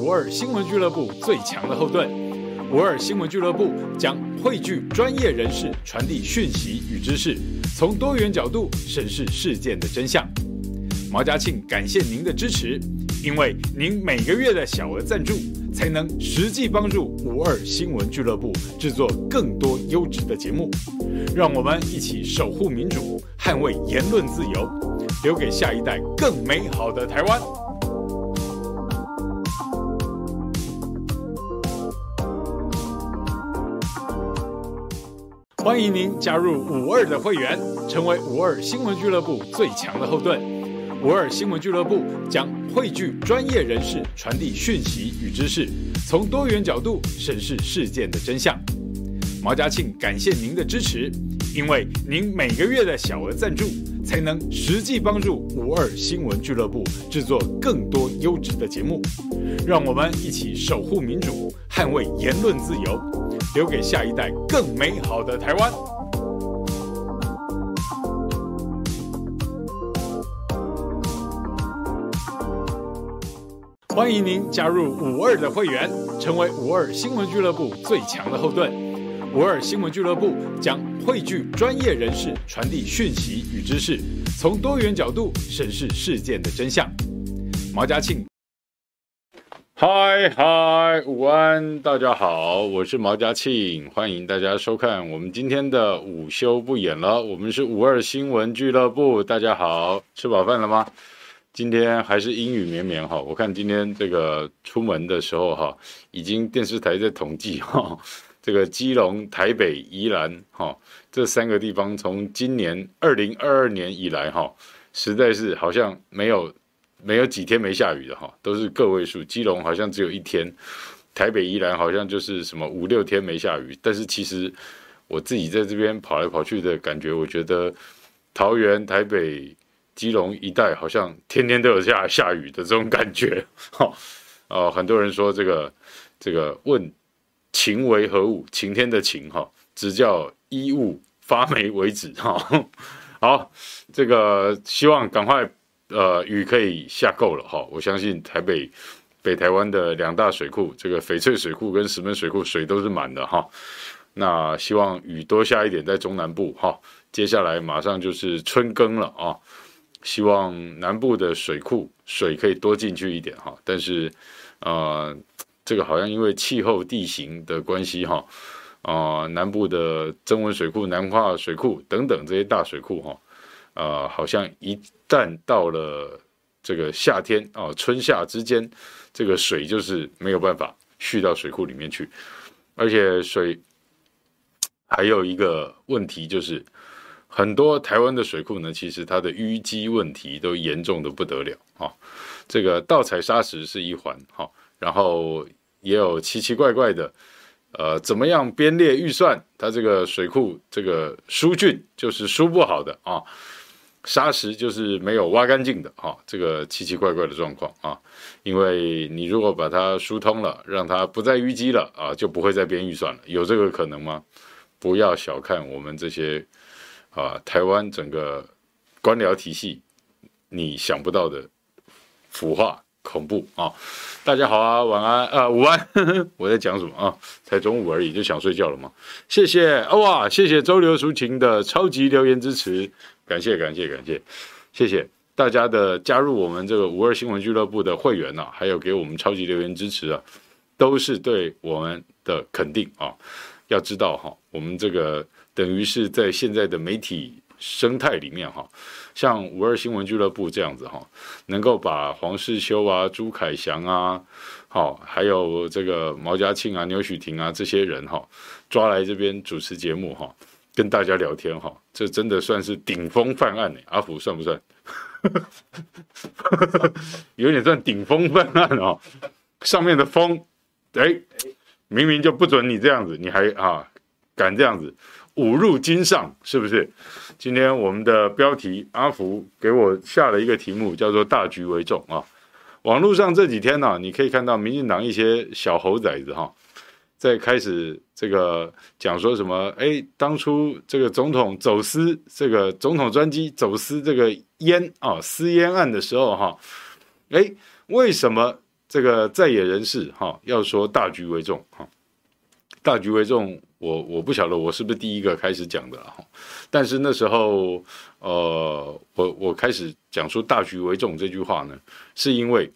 五二新闻俱乐部最强的后盾，五二新闻俱乐部将汇聚专业人士，传递讯息与知识，从多元角度审视事件的真相。毛嘉庆感谢您的支持，因为您每个月的小额赞助，才能实际帮助五二新闻俱乐部制作更多优质的节目。让我们一起守护民主，捍卫言论自由，留给下一代更美好的台湾。欢迎您加入五二的会员，成为五二新闻俱乐部最强的后盾。五二新闻俱乐部将汇聚专业人士，传递讯息与知识，从多元角度审视事件的真相。毛家庆感谢您的支持，因为您每个月的小额赞助，才能实际帮助五二新闻俱乐部制作更多优质的节目。让我们一起守护民主，捍卫言论自由。留给下一代更美好的台湾。欢迎您加入五二的会员，成为五二新闻俱乐部最强的后盾。五二新闻俱乐部将汇聚专业人士，传递讯息与知识，从多元角度审视事件的真相。毛嘉庆。嗨嗨，午安，大家好，我是毛嘉庆，欢迎大家收看我们今天的午休不演了。我们是五二新闻俱乐部，大家好，吃饱饭了吗？今天还是阴雨绵绵哈，我看今天这个出门的时候哈，已经电视台在统计哈，这个基隆、台北、宜兰哈这三个地方，从今年二零二二年以来哈，实在是好像没有。没有几天没下雨的哈，都是个位数。基隆好像只有一天，台北宜兰好像就是什么五六天没下雨。但是其实我自己在这边跑来跑去的感觉，我觉得桃园、台北、基隆一带好像天天都有下下雨的这种感觉。哈，哦，很多人说这个这个问晴为何物？晴天的晴哈，只叫衣物发霉为止哈。好，这个希望赶快。呃，雨可以下够了哈，我相信台北、北台湾的两大水库，这个翡翠水库跟石门水库水都是满的哈。那希望雨多下一点在中南部哈。接下来马上就是春耕了啊，希望南部的水库水可以多进去一点哈。但是呃，这个好像因为气候地形的关系哈，啊、南部的曾文水库、南化水库等等这些大水库哈。啊、好像一旦到了这个夏天啊、哦，春夏之间，这个水就是没有办法蓄到水库里面去，而且水还有一个问题就是，很多台湾的水库呢，其实它的淤积问题都严重的不得了啊、哦。这个盗采砂石是一环哈、哦，然后也有奇奇怪怪的。呃，怎么样编列预算？它这个水库这个疏浚就是疏不好的啊。砂石就是没有挖干净的啊，这个奇奇怪怪的状况啊，因为你如果把它疏通了，让它不再淤积了啊，就不会再编预算了，有这个可能吗？不要小看我们这些啊，台湾整个官僚体系，你想不到的腐化恐怖啊！大家好啊，晚安啊，午安，我在讲什么啊？才中午而已，就想睡觉了吗？谢谢哦哇，谢谢周流抒情的超级留言支持。感谢感谢感谢，谢谢大家的加入我们这个五二新闻俱乐部的会员呐、啊，还有给我们超级留言支持啊，都是对我们的肯定啊。要知道哈，我们这个等于是在现在的媒体生态里面哈，像五二新闻俱乐部这样子哈，能够把黄世修啊、朱凯翔啊，好，还有这个毛家庆啊、牛许庭啊这些人哈，抓来这边主持节目哈。跟大家聊天哈，这真的算是顶风犯案呢。阿福算不算？有点算顶风犯案哦。上面的风，哎，明明就不准你这样子，你还啊敢这样子五入金上，是不是？今天我们的标题，阿福给我下了一个题目，叫做“大局为重”啊。网络上这几天呢、啊，你可以看到民进党一些小猴崽子哈。在开始这个讲说什么？哎，当初这个总统走私这个总统专机走私这个烟啊，私烟案的时候哈，哎，为什么这个在野人士哈，要说大局为重哈，大局为重，我我不晓得我是不是第一个开始讲的哈，但是那时候呃，我我开始讲出大局为重这句话呢，是因为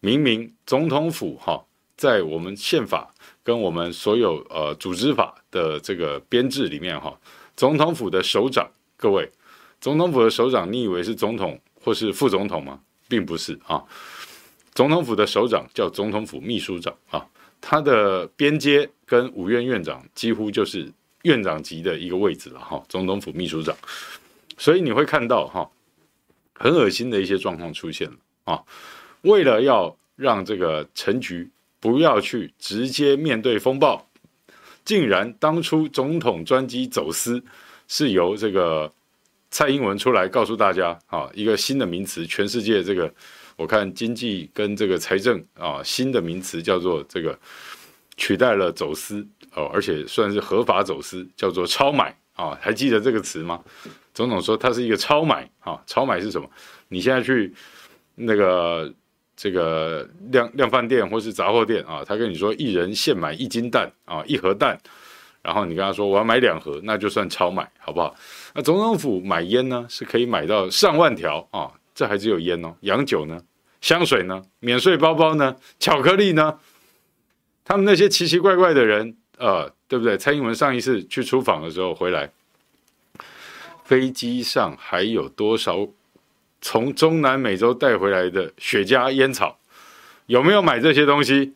明明总统府哈，在我们宪法跟我们所有呃组织法的这个编制里面哈，总统府的首长，各位，总统府的首长，你以为是总统或是副总统吗？并不是啊，总统府的首长叫总统府秘书长啊，他的边阶跟五院院长几乎就是院长级的一个位置了哈，总统府秘书长，所以你会看到哈，很恶心的一些状况出现了啊，为了要让这个陈局不要去直接面对风暴，竟然当初总统专机走私是由这个。蔡英文出来告诉大家啊，一个新的名词，全世界这个我看经济跟这个财政啊，新的名词叫做这个取代了走私哦，而且算是合法走私，叫做超买啊，还记得这个词吗？总统说它是一个超买啊，超买是什么？你现在去那个这个量量贩店或是杂货店啊，他跟你说一人限买一斤蛋啊，一盒蛋。然后你跟他说我要买两盒，那就算超买，好不好？那总统府买烟呢，是可以买到上万条啊，这还只有烟哦，洋酒呢，香水呢，免税包包呢，巧克力呢，他们那些奇奇怪怪的人，呃，对不对？蔡英文上一次去出访的时候回来，飞机上还有多少从中南美洲带回来的雪茄烟草？有没有买这些东西？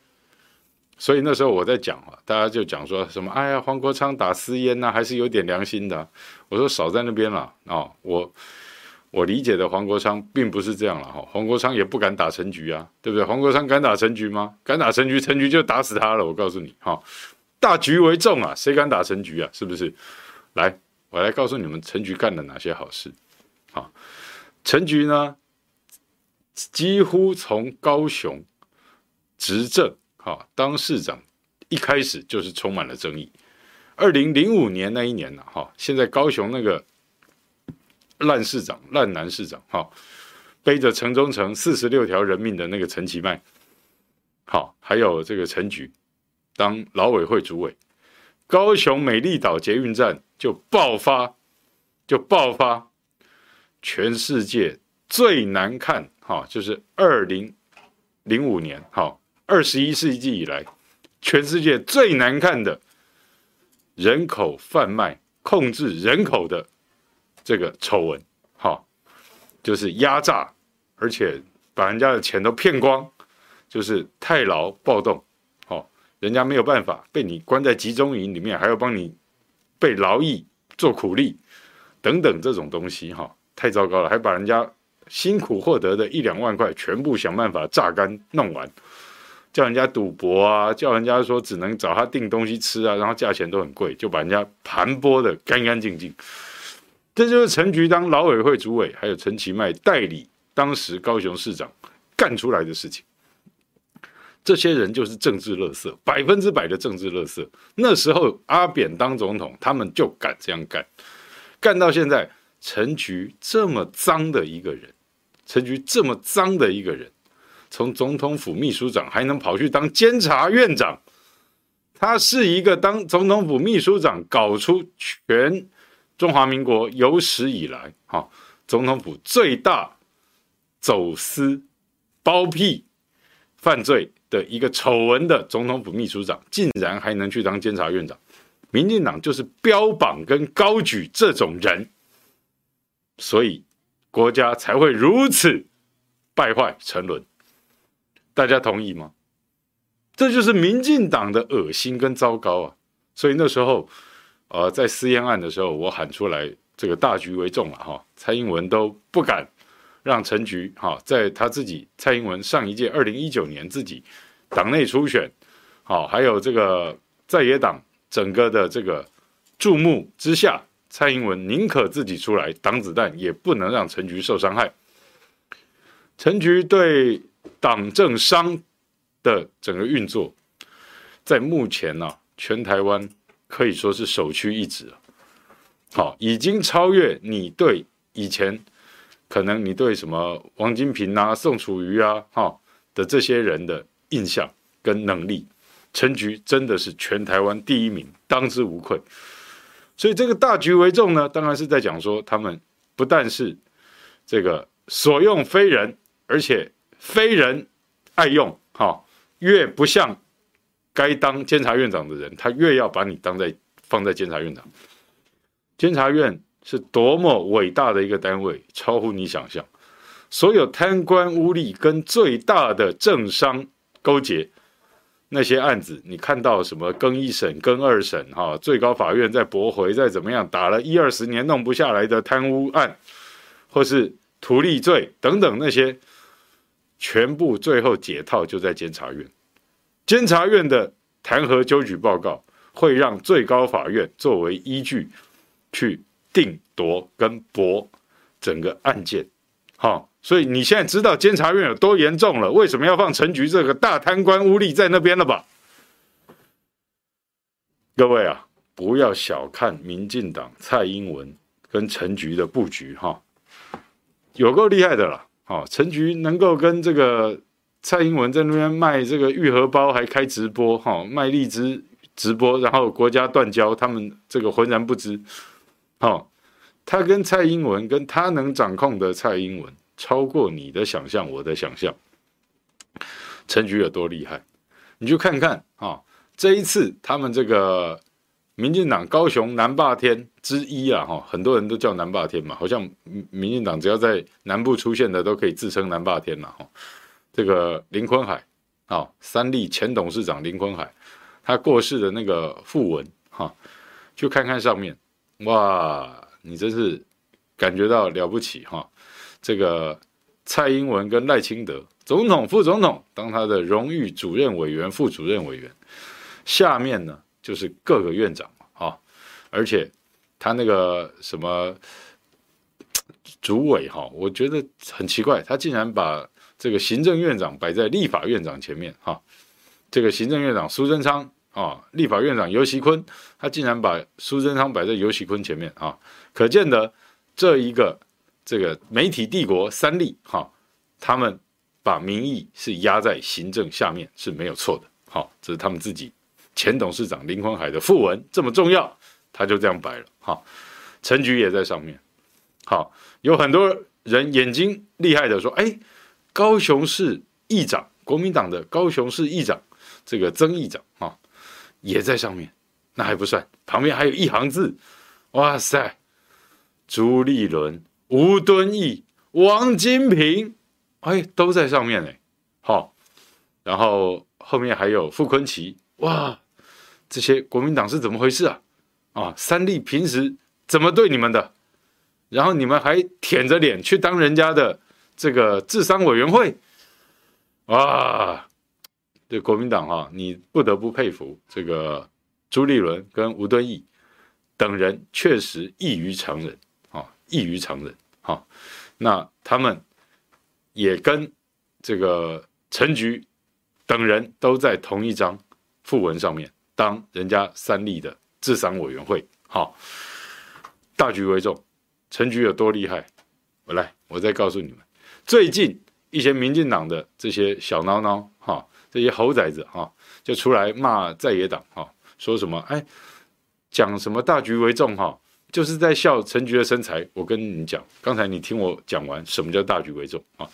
所以那时候我在讲啊，大家就讲说什么，哎呀，黄国昌打私烟呐，还是有点良心的。我说少在那边了啊、哦，我我理解的黄国昌并不是这样了哈，黄国昌也不敢打陈局啊，对不对？黄国昌敢打陈局吗？敢打陈局，陈局就打死他了。我告诉你哈，大局为重啊，谁敢打陈局啊？是不是？来，我来告诉你们，陈局干了哪些好事啊？陈局呢，几乎从高雄执政。好，当市长一开始就是充满了争议。二零零五年那一年呢，哈，现在高雄那个烂市长、烂男市长，哈，背着城中城四十六条人命的那个陈其迈，好，还有这个陈菊当劳委会主委，高雄美丽岛捷运站就爆发，就爆发全世界最难看，哈，就是二零零五年，哈。二十一世纪以来，全世界最难看的人口贩卖、控制人口的这个丑闻，哈，就是压榨，而且把人家的钱都骗光，就是太劳暴动，哦，人家没有办法被你关在集中营里面，还要帮你被劳役做苦力等等这种东西，哈，太糟糕了，还把人家辛苦获得的一两万块全部想办法榨干弄完。叫人家赌博啊，叫人家说只能找他订东西吃啊，然后价钱都很贵，就把人家盘剥得干干净净。这就是陈菊当劳委会主委，还有陈其迈代理当时高雄市长干出来的事情。这些人就是政治垃圾，百分之百的政治垃圾。那时候阿扁当总统，他们就敢这样干，干到现在，陈菊这么脏的一个人，陈菊这么脏的一个人。从总统府秘书长还能跑去当监察院长，他是一个当总统府秘书长搞出全中华民国有史以来哈总统府最大走私包庇犯罪的一个丑闻的总统府秘书长，竟然还能去当监察院长，民进党就是标榜跟高举这种人，所以国家才会如此败坏沉沦。大家同意吗？这就是民进党的恶心跟糟糕啊！所以那时候，呃，在私烟案的时候，我喊出来，这个大局为重了哈。蔡英文都不敢让陈菊哈，在他自己蔡英文上一届二零一九年自己党内初选，好，还有这个在野党整个的这个注目之下，蔡英文宁可自己出来挡子弹，也不能让陈菊受伤害。陈菊对。党政商的整个运作，在目前呢、啊，全台湾可以说是首屈一指了。好，已经超越你对以前可能你对什么王金平啊、宋楚瑜啊，哈，的这些人的印象跟能力，陈局真的是全台湾第一名，当之无愧。所以这个大局为重呢，当然是在讲说他们不但是这个所用非人，而且非人爱用，哈，越不像该当监察院长的人，他越要把你当在放在监察院长。监察院是多么伟大的一个单位，超乎你想象。所有贪官污吏跟最大的政商勾结。那些案子，你看到什么更一审、更二审，哈，最高法院在驳回，再怎么样，打了一二十年弄不下来的贪污案，或是图利罪等等那些，全部最后解套就在监察院。监察院的弹劾纠举报告会让最高法院作为依据去定夺跟驳整个案件，哈。所以你现在知道监察院有多严重了？为什么要放陈局这个大贪官污吏在那边了吧？各位啊，不要小看民进党蔡英文跟陈局的布局哈，有够厉害的了。哦，陈菊能够跟这个蔡英文在那边卖这个玉荷包，还开直播哈，卖荔枝直播，然后国家断交，他们这个浑然不知。哦，他跟蔡英文，跟他能掌控的蔡英文。超过你的想象，我的想象，陈菊有多厉害？你就看看啊！这一次他们这个民进党高雄南霸天之一啊，哈，很多人都叫南霸天嘛，好像民进党只要在南部出现的都可以自称南霸天嘛，哈。这个林坤海啊，三立前董事长林坤海，他过世的那个訃闻哈，就看看上面，哇，你真是感觉到了不起哈！这个蔡英文跟赖清德总统、副总统当他的荣誉主任委员、副主任委员，下面呢就是各个院长啊，而且他那个什么主委哈，我觉得很奇怪，他竟然把这个行政院长摆在立法院长前面哈，这个行政院长苏贞昌啊，立法院长游锡坤，他竟然把苏贞昌摆在游锡坤前面啊，可见得这一个。这个媒体帝国三立哈，他们把民意是压在行政下面是没有错的，好，这是他们自己前董事长林坤海的訃闻这么重要，他就这样摆了，哈，陈菊也在上面，好，有很多人眼睛厉害的说，哎，高雄市议长，国民党的高雄市议长，这个曾议长啊，也在上面，那还不算，旁边还有一行字，哇塞，朱立伦。吴敦义、王金平，哎，都在上面呢，好，然后后面还有傅坤奇，哇，这些国民党是怎么回事啊？啊，三立平时怎么对你们的？然后你们还舔着脸去当人家的这个智商委员会，哇，这国民党哈，你不得不佩服这个朱立伦跟吴敦义等人，确实异于常人啊，异于常人。啊，那他们也跟这个陈菊等人都在同一张訃闻上面，当人家三立的治丧委员会。好，大局为重，陈局有多厉害？我来，我再告诉你们，最近一些民进党的这些小孬孬，哈，这些猴崽子，哈，就出来骂在野党，哈，说什么？哎，讲什么大局为重，哈。就是在笑陈菊的身材。我跟你讲，刚才你听我讲完，什么叫大局为重啊？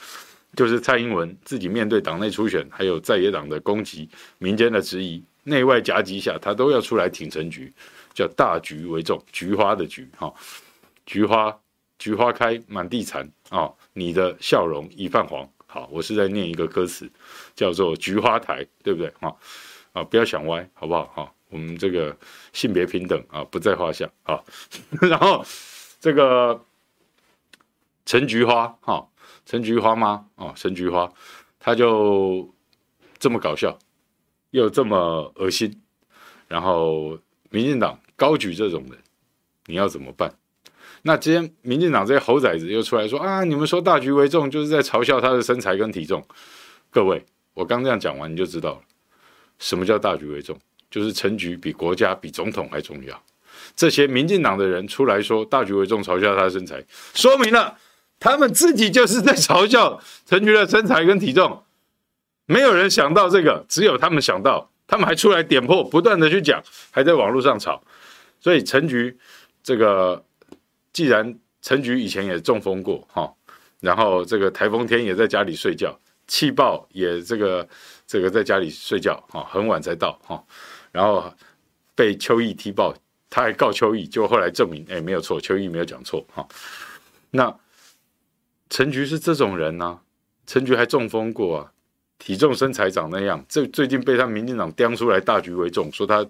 就是蔡英文自己面对党内初选，还有在野党的攻击、民间的质疑、内外夹击下，他都要出来挺陈菊，叫大局为重。菊花的菊哈，菊花菊花开满地残啊！你的笑容已泛黄。好，我是在念一个歌词，叫做《菊花台》，对不对？哈啊，不要想歪，好不好？哈。我们这个性别平等啊，不在话下啊。然后这个陈菊花哈，陈菊花吗？哦，陈菊花，他就这么搞笑，又这么恶心。然后民进党高举这种人，你要怎么办？那今天民进党这些猴崽子又出来说啊，你们说大局为重，就是在嘲笑他的身材跟体重。各位，我刚这样讲完，你就知道了，什么叫大局为重。就是陈局比国家比总统还重要，这些民进党的人出来说大局为重，嘲笑他的身材，说明了他们自己就是在嘲笑陈局的身材跟体重。没有人想到这个，只有他们想到，他们还出来点破，不断的去讲，还在网络上吵。所以陈局这个，既然陈局以前也中风过哈，然后这个台风天也在家里睡觉，气爆也这个这个在家里睡觉哈，很晚才到哈，然后被邱毅踢爆，他还告邱毅，结果后来证明哎没有错，邱毅没有讲错哈。那陈局是这种人呢、陈局还中风过啊？体重身材长那样，这最近被他民进党叼出来大局为重，说他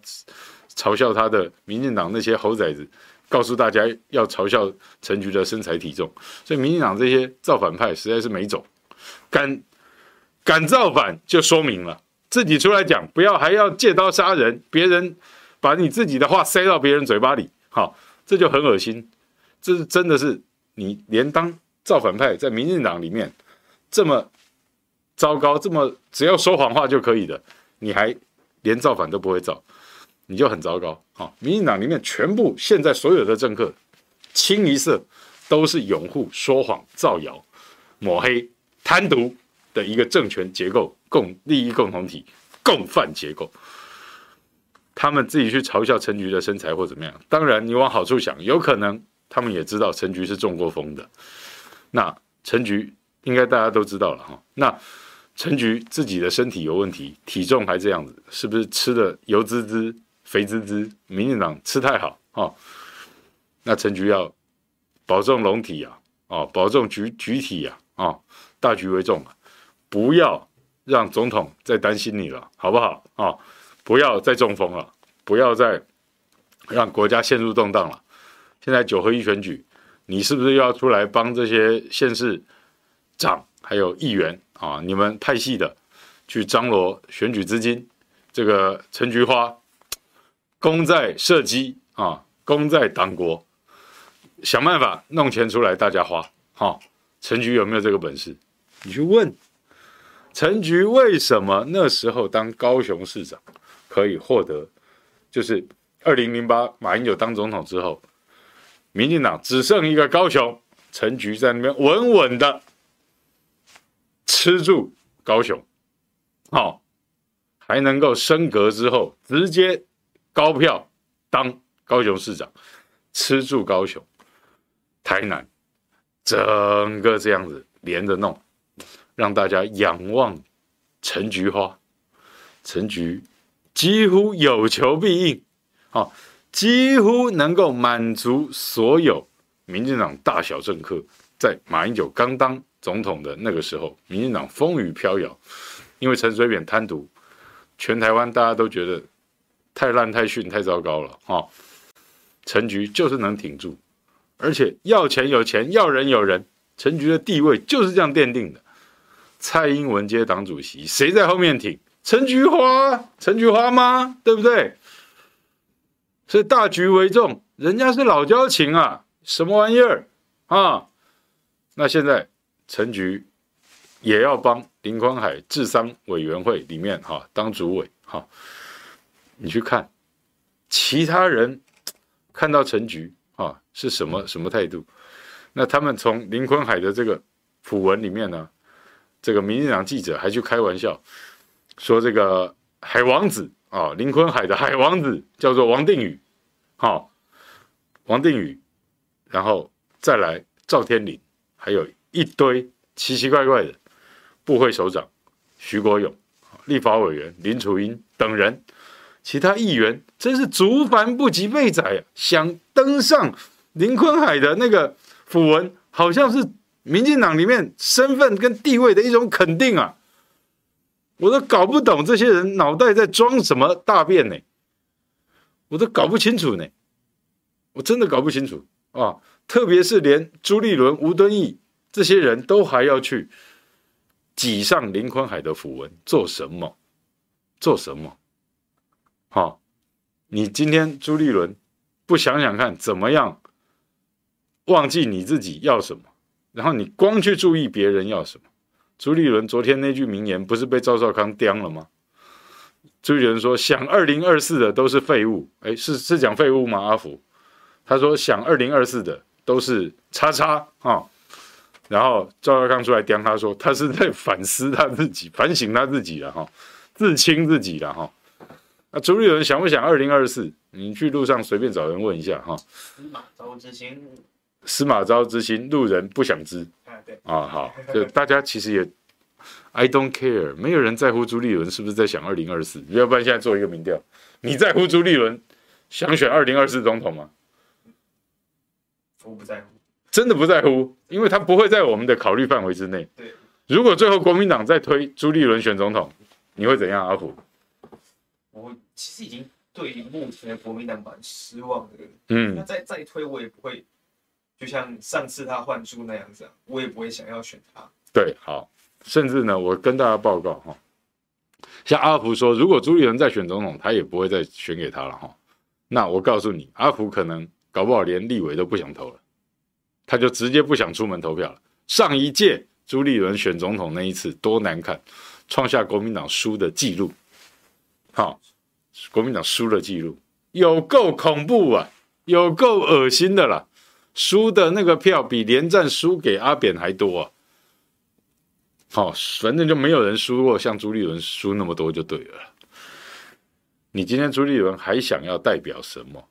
嘲笑他的民进党那些猴崽子，告诉大家要嘲笑陈菊的身材体重，所以民进党这些造反派实在是没种，敢敢造反就说明了自己出来讲，不要还要借刀杀人，别人把你自己的话塞到别人嘴巴里，好，这就很恶心，这是真的是你连当造反派在民进党里面这么。糟糕，这么只要说谎话就可以的，你还连造反都不会造，你就很糟糕。好，民进党里面全部现在所有的政客，清一色都是拥护说谎、造谣、抹黑、贪渎的一个政权结构、共利益共同体、共犯结构。他们自己去嘲笑陈菊的身材或怎么样，当然你往好处想，有可能他们也知道陈菊是中过风的。那陈菊应该大家都知道了哈，那。陈菊自己的身体有问题，体重还这样子，是不是吃的油滋滋、肥滋滋？民进党吃太好哦，那陈菊要保重龙体啊，哦，保重局局体呀，哦，大局为重啊，不要让总统再担心你了，好不好？哦，不要再中风了，不要再让国家陷入动荡了。现在九合一选举，你是不是要出来帮这些县市长还有议员？啊！你们派系的去张罗选举资金，这个陈菊花功在社稷啊，功在党国，想办法弄钱出来，大家花。哈，陈菊有没有这个本事？你去问陈菊，为什么那时候当高雄市长可以获得？就是二零零八马英九当总统之后，民进党只剩一个高雄，陈菊在那边稳稳的。吃住高雄，好、哦，还能够升格之后直接高票当高雄市长，吃住高雄、台南，整个这样子连着弄，让大家仰望陈菊花，陈菊几乎有求必应，好、哦，几乎能够满足所有民进党大小政客，在马英九刚当。总统的那个时候，民进党风雨飘摇，因为陈水扁贪渎，全台湾大家都觉得太烂、太逊、太糟糕了。哈，陈局就是能挺住，而且要钱有钱，要人有人，陈局的地位就是这样奠定的。蔡英文接党主席，谁在后面挺？陈菊花，陈菊花吗？对不对？所以大局为重，人家是老交情啊，什么玩意儿啊？那现在。陈菊也要帮林坤海治丧委员会里面哈当主委哈，你去看其他人看到陈菊啊是什么什么态度？那他们从林坤海的这个訃闻里面呢，这个民进党记者还去开玩笑说这个海王子啊，林坤海的海王子叫做王定宇，好，王定宇，然后再来赵天麟，还有。一堆奇奇怪怪的部会首长，徐国勇、立法委员林楚英等人，其他议员真是族繁不及备载啊！想登上林坤海的那个符文，好像是民进党里面身份跟地位的一种肯定啊！我都搞不懂这些人脑袋在装什么大便呢？我都搞不清楚呢，我真的搞不清楚啊！特别是连朱立伦、吴敦义。这些人都还要去挤上林坤海的符文，做什么？做什么？好，你今天朱立伦不想想看，怎么样忘记你自己要什么？然后你光去注意别人要什么？朱立伦昨天那句名言不是被赵少康叼了吗？朱立伦说：“想二零二四的都是废物。”哎，是是讲废物吗？阿福他说：“想二零二四的都是叉叉啊。”然后赵少康出来刁他说，他是在反思他自己，反省他自己了哈，自清自己了哈。那朱立伦想不想二零二四？你去路上随便找人问一下哈。司马昭之心，司马昭之心，路人不想知。啊，对啊，好，就大家其实也，I don't care，没有人在乎朱立伦是不是在想二零二四。要不然现在做一个民调，你在乎朱立伦想选二零二四总统吗？我不在乎，真的不在乎，因为他不会在我们的考虑范围之内。对，如果最后国民党再推朱立伦选总统，你会怎样？阿福？我其实已经对目前的国民党蛮失望的。嗯，那再再推我也不会，就像上次他换书那样子，啊，我也不会想要选他。对，好，甚至呢，我跟大家报告哈，像阿福说，如果朱立伦再选总统，他也不会再选给他了哈。那我告诉你，阿福可能搞不好连立委都不想投了，他就直接不想出门投票了。上一届朱立伦选总统那一次多难看，创下国民党输的记录。好，国民党输的记录有够恐怖啊，有够恶心的啦！输的那个票比连战输给阿扁还多啊！好，反正就没有人输过像朱立伦输那么多就对了。你今天朱立伦还想要代表什么？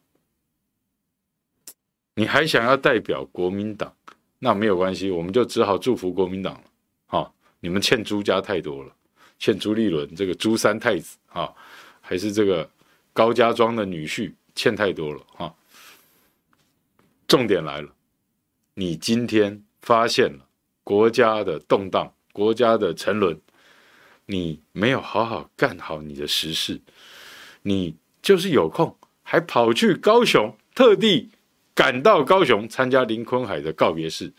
你还想要代表国民党？那没有关系，我们就只好祝福国民党了。好，你们欠朱家太多了，欠朱立伦这个朱三太子啊。还是这个高家庄的女婿欠太多了哈。重点来了，你今天发现了国家的动荡，国家的沉沦，你没有好好干好你的实事，你就是有空还跑去高雄，特地赶到高雄参加林坤海的告别式，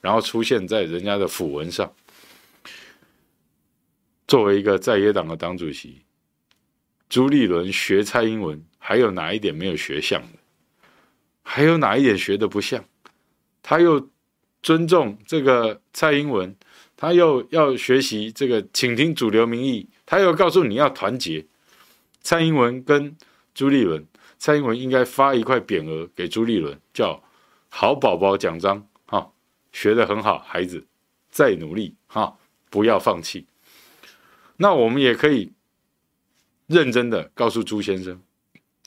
然后出现在人家的訃闻上，作为一个在野党的党主席。朱立伦学蔡英文，还有哪一点没有学像的？还有哪一点学的不像？他又尊重这个蔡英文，他又要学习这个倾听主流民意，他又告诉你要团结。蔡英文跟朱立伦，蔡英文应该发一块匾额给朱立伦，叫“好宝宝奖章”哈，学得很好，孩子再努力哈，不要放弃。那我们也可以。认真的告诉朱先生，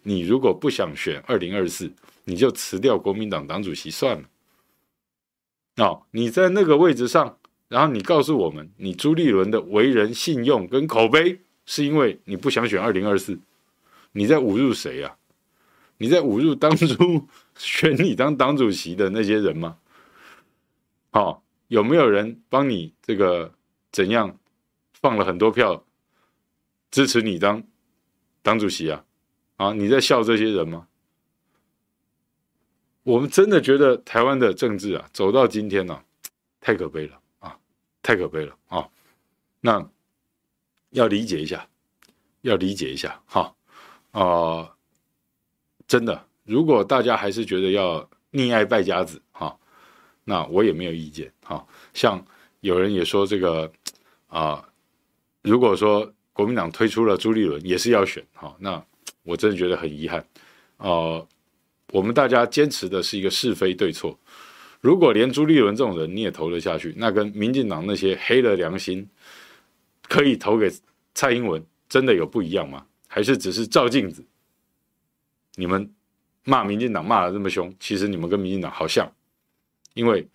你如果不想选二零二四，你就辞掉国民党党主席算了。哦，你在那个位置上，然后你告诉我们，你朱立伦的为人信用跟口碑，是因为你不想选二零二四，你在侮辱谁啊？你在侮辱当初 选你当党主席的那些人吗？哦，有没有人帮你这个怎样放了很多票支持你当？党主席啊，啊，你在笑这些人吗？我们真的觉得台湾的政治啊，走到今天呢、啊，太可悲了啊，太可悲了啊！那要理解一下，要理解一下哈啊、真的，如果大家还是觉得要溺爱败家子哈，那我也没有意见哈。像有人也说这个啊、如果说。国民党推出了朱立伦，也是要选哈，那我真的觉得很遗憾，呃，我们大家坚持的是一个是非对错，如果连朱立伦这种人你也投了下去，那跟民进党那些黑了良心可以投给蔡英文，真的有不一样吗？还是只是照镜子？你们骂民进党骂的这么凶，其实你们跟民进党好像，因为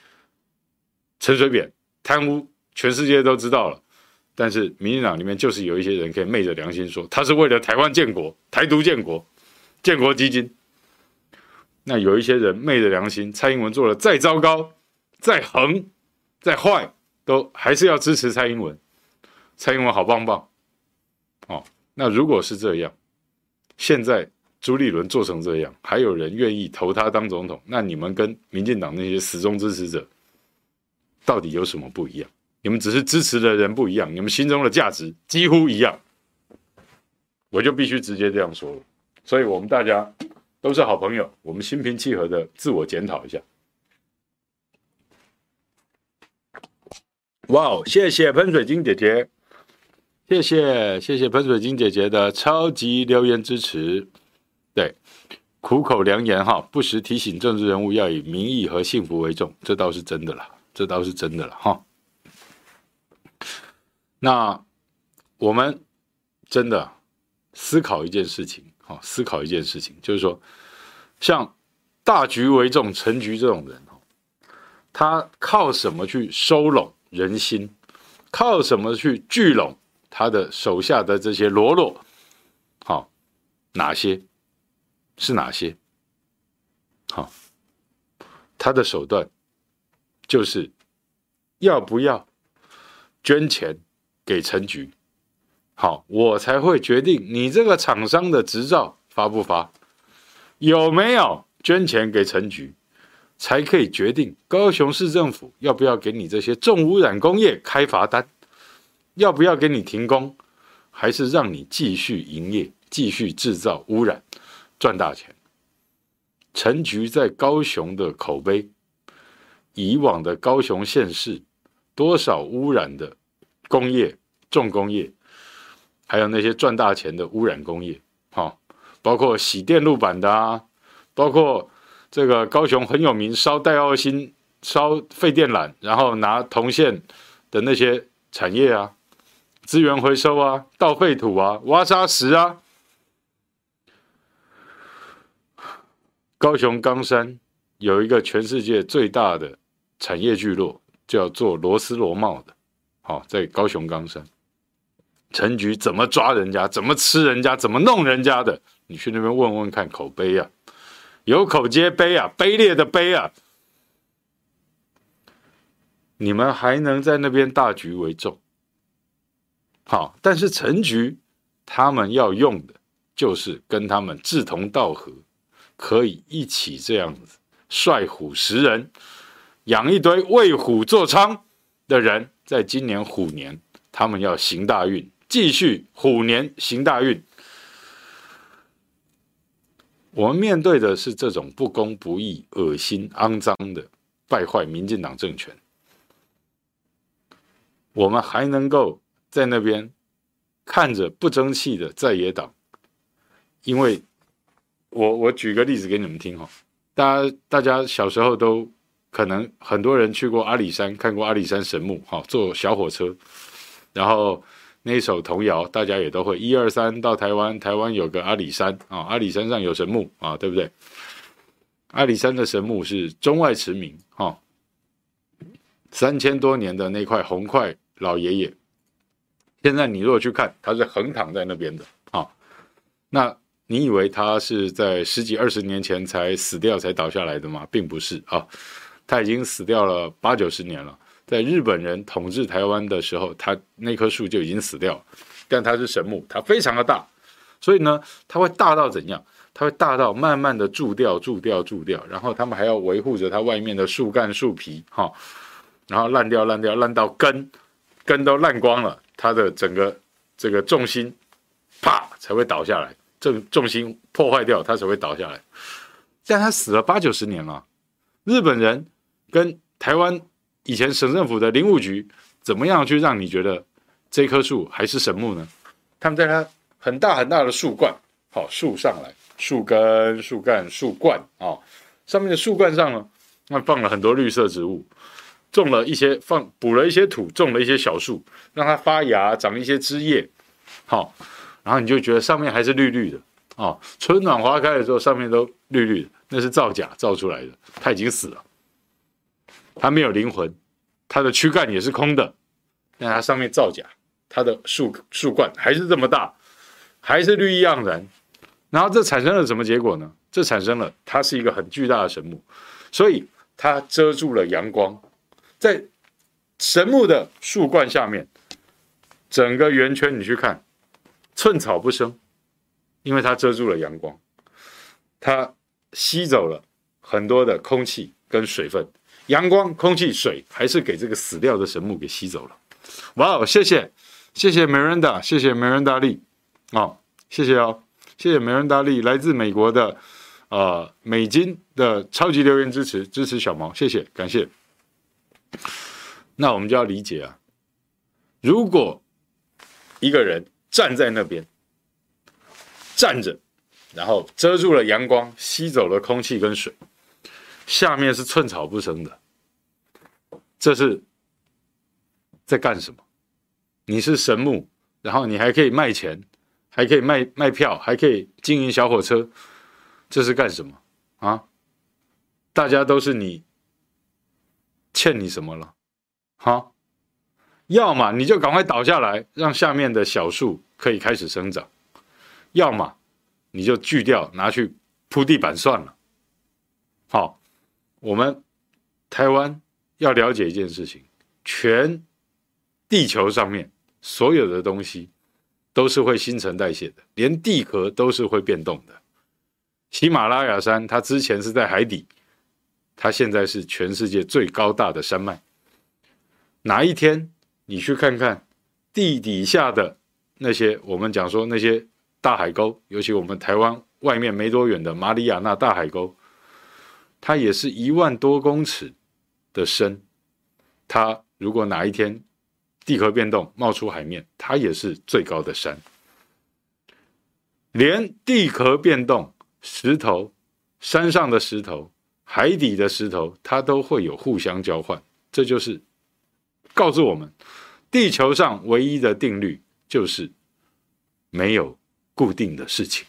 陈水扁贪污，全世界都知道了。但是民进党里面就是有一些人可以昧着良心说，他是为了台湾建国、台独建国、建国基金。那有一些人昧着良心，蔡英文做的再糟糕、再横、再坏，都还是要支持蔡英文。蔡英文好棒棒，哦。那如果是这样，现在朱立伦做成这样，还有人愿意投他当总统，那你们跟民进党那些死忠支持者，到底有什么不一样？你们只是支持的人不一样，你们心中的价值几乎一样，我就必须直接这样说了。所以，我们大家都是好朋友，我们心平气和的自我检讨一下。哇哦，谢谢喷水晶姐姐，谢谢谢谢喷水晶姐姐的超级留言支持。对，苦口良言哈，不时提醒政治人物要以民意和幸福为重，这倒是真的啦。这倒是真的了哈。那我们真的思考一件事情，哈，思考一件事情，就是说，像大局为重陈局这种人，他靠什么去收拢人心？靠什么去聚拢他的手下的这些喽啰？好，哪些是哪些？好，他的手段就是要不要捐钱给陈菊？好，我才会决定你这个厂商的执照发不发，有没有捐钱给陈菊？才可以决定高雄市政府要不要给你这些重污染工业开罚单，要不要给你停工，还是让你继续营业、继续制造污染、赚大钱？陈菊在高雄的口碑，以往的高雄县市多少污染的工业、重工业，还有那些赚大钱的污染工业，好，包括洗电路板的啊，包括。这个高雄很有名，烧戴奥辛、烧废电缆，然后拿铜线的那些产业啊，资源回收啊，倒废土啊，挖砂石啊。高雄冈山有一个全世界最大的产业聚落，叫做螺丝螺帽的，好，在高雄冈山，陈菊怎么抓人家，怎么吃人家，怎么弄人家的？你去那边问问看，口碑啊。有口皆碑啊，卑劣的卑啊！你们还能在那边大局为重？好，但是陈菊他们要用的就是跟他们志同道合，可以一起这样子率虎食人，养一堆为虎作伥的人。在今年虎年，他们要行大运，继续虎年行大运。我们面对的是这种不公不义、恶心、肮脏的败坏民进党政权，我们还能够在那边看着不争气的在野党？因为我我举个例子给你们听哈，大家大家小时候都可能很多人去过阿里山，看过阿里山神木哈，坐小火车，然后。那首童谣，大家也都会。一二三，到台湾，台湾有个阿里山啊，阿里山上有神木啊，对不对？阿里山的神木是中外驰名哈，三千多年的那块红块老爷爷，现在你如果去看，它是横躺在那边的啊。那你以为它是在十几二十年前才死掉才倒下来的吗？并不是啊，它已经死掉了八九十年了。在日本人统治台湾的时候，它那棵树就已经死掉了，但它是神木，它非常的大，所以呢，它会大到怎样？它会大到慢慢的蛀掉、蛀掉、蛀掉，然后他们还要维护着它外面的树干、树皮，哈，然后烂掉、烂掉、烂到根，根都烂光了，它的整个这个重心，啪才会倒下来，这重心破坏掉，它才会倒下来。但它死了八九十年了，日本人跟台湾。以前省政府的林务局怎么样去让你觉得这棵树还是神木呢？他们在它很大很大的树冠，好树上来，树根、树干、树冠啊，上面的树冠上呢，那放了很多绿色植物，种了一些放补了一些土，种了一些小树，让它发芽长一些枝叶，好，然后你就觉得上面还是绿绿的啊，春暖花开的时候上面都绿绿的，那是造假造出来的，它已经死了。它没有灵魂，它的躯干也是空的，但它上面造假，它的树树冠还是这么大，还是绿意盎然。然后这产生了什么结果呢？这产生了它是一个很巨大的神木，所以它遮住了阳光，在神木的树冠下面，整个圆圈你去看，寸草不生，因为它遮住了阳光，它吸走了很多的空气跟水分。阳光、空气、水，还是给这个死掉的神木给吸走了。哇哦，谢谢，谢谢 Miranda，谢谢 Miranda Lee，哦，谢谢哦，谢谢 Miranda Lee，来自美国的呃美金的超级留言支持，支持小毛，谢谢，感谢。那我们就要理解啊，如果一个人站在那边站着，然后遮住了阳光，吸走了空气跟水。下面是寸草不生的，这是在干什么？你是神木，然后你还可以卖钱，还可以卖卖票，还可以经营小火车，这是干什么啊？大家都是你欠你什么了？哈？要么你就赶快倒下来，让下面的小树可以开始生长；要么你就锯掉，拿去铺地板算了。好，我们台湾要了解一件事情：全地球上面所有的东西都是会新陈代谢的，连地壳都是会变动的。喜马拉雅山它之前是在海底，它现在是全世界最高大的山脉。哪一天？你去看看地底下的那些，我们讲说那些大海沟，尤其我们台湾外面没多远的马里亚纳大海沟，它也是一万多公尺的深。它如果哪一天地壳变动冒出海面，它也是最高的山。连地壳变动、石头、山上的石头、海底的石头，它都会有互相交换。这就是。告诉我们，地球上唯一的定律就是没有固定的事情。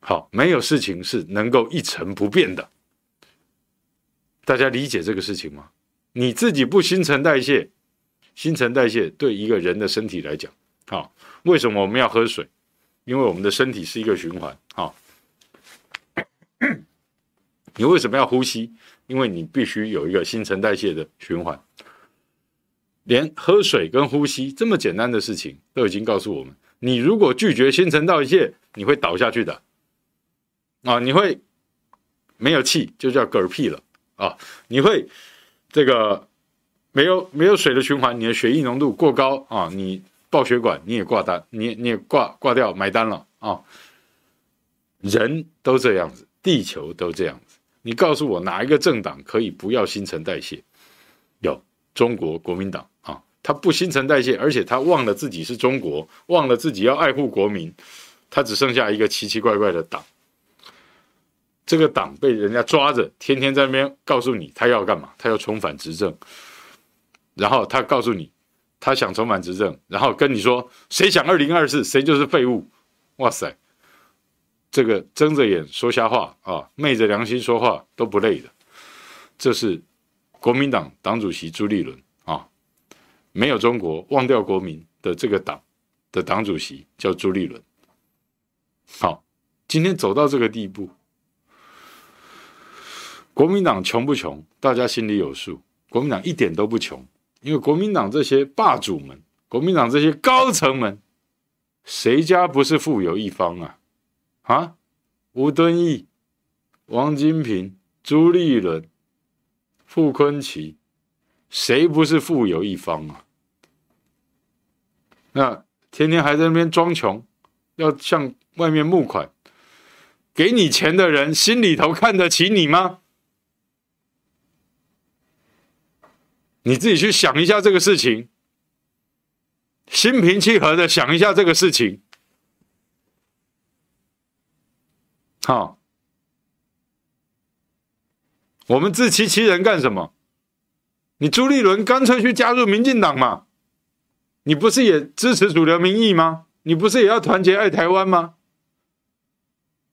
好，没有事情是能够一成不变的。大家理解这个事情吗？你自己不新陈代谢，新陈代谢对一个人的身体来讲，好，为什么我们要喝水？因为我们的身体是一个循环。好，你为什么要呼吸？因为你必须有一个新陈代谢的循环。连喝水跟呼吸这么简单的事情都已经告诉我们：你如果拒绝新陈代谢，你会倒下去的啊！你会没有气，就叫嗝屁了啊！你会这个没有没有水的循环，你的血液浓度过高啊！你爆血管，你也挂单，你你也挂挂掉买单了啊！人都这样子，地球都这样子。你告诉我哪一个政党可以不要新陈代谢？有中国国民党。他不新陈代谢，而且他忘了自己是中国，忘了自己要爱护国民，他只剩下一个奇奇怪怪的党。这个党被人家抓着，天天在那边告诉你他要干嘛，他要重返执政。然后他告诉你，他想重返执政，然后跟你说谁想二零二四，谁就是废物。哇塞，这个睁着眼说瞎话啊，昧着良心说话都不累的。这是国民党党主席朱立伦。没有中国，忘掉国民的这个党的党主席叫朱立伦。好，今天走到这个地步，国民党穷不穷？大家心里有数。国民党一点都不穷，因为国民党这些霸主们，国民党这些高层们，谁家不是富有一方啊？啊，吴敦义、王金平、朱立伦、傅昆奇，谁不是富有一方啊？那天天还在那边装穷，要向外面募款，给你钱的人心里头看得起你吗？你自己去想一下这个事情，心平气和的想一下这个事情。好，我们自欺欺人干什么？你朱立伦干脆去加入民进党嘛。你不是也支持主流民意吗？你不是也要团结爱台湾吗？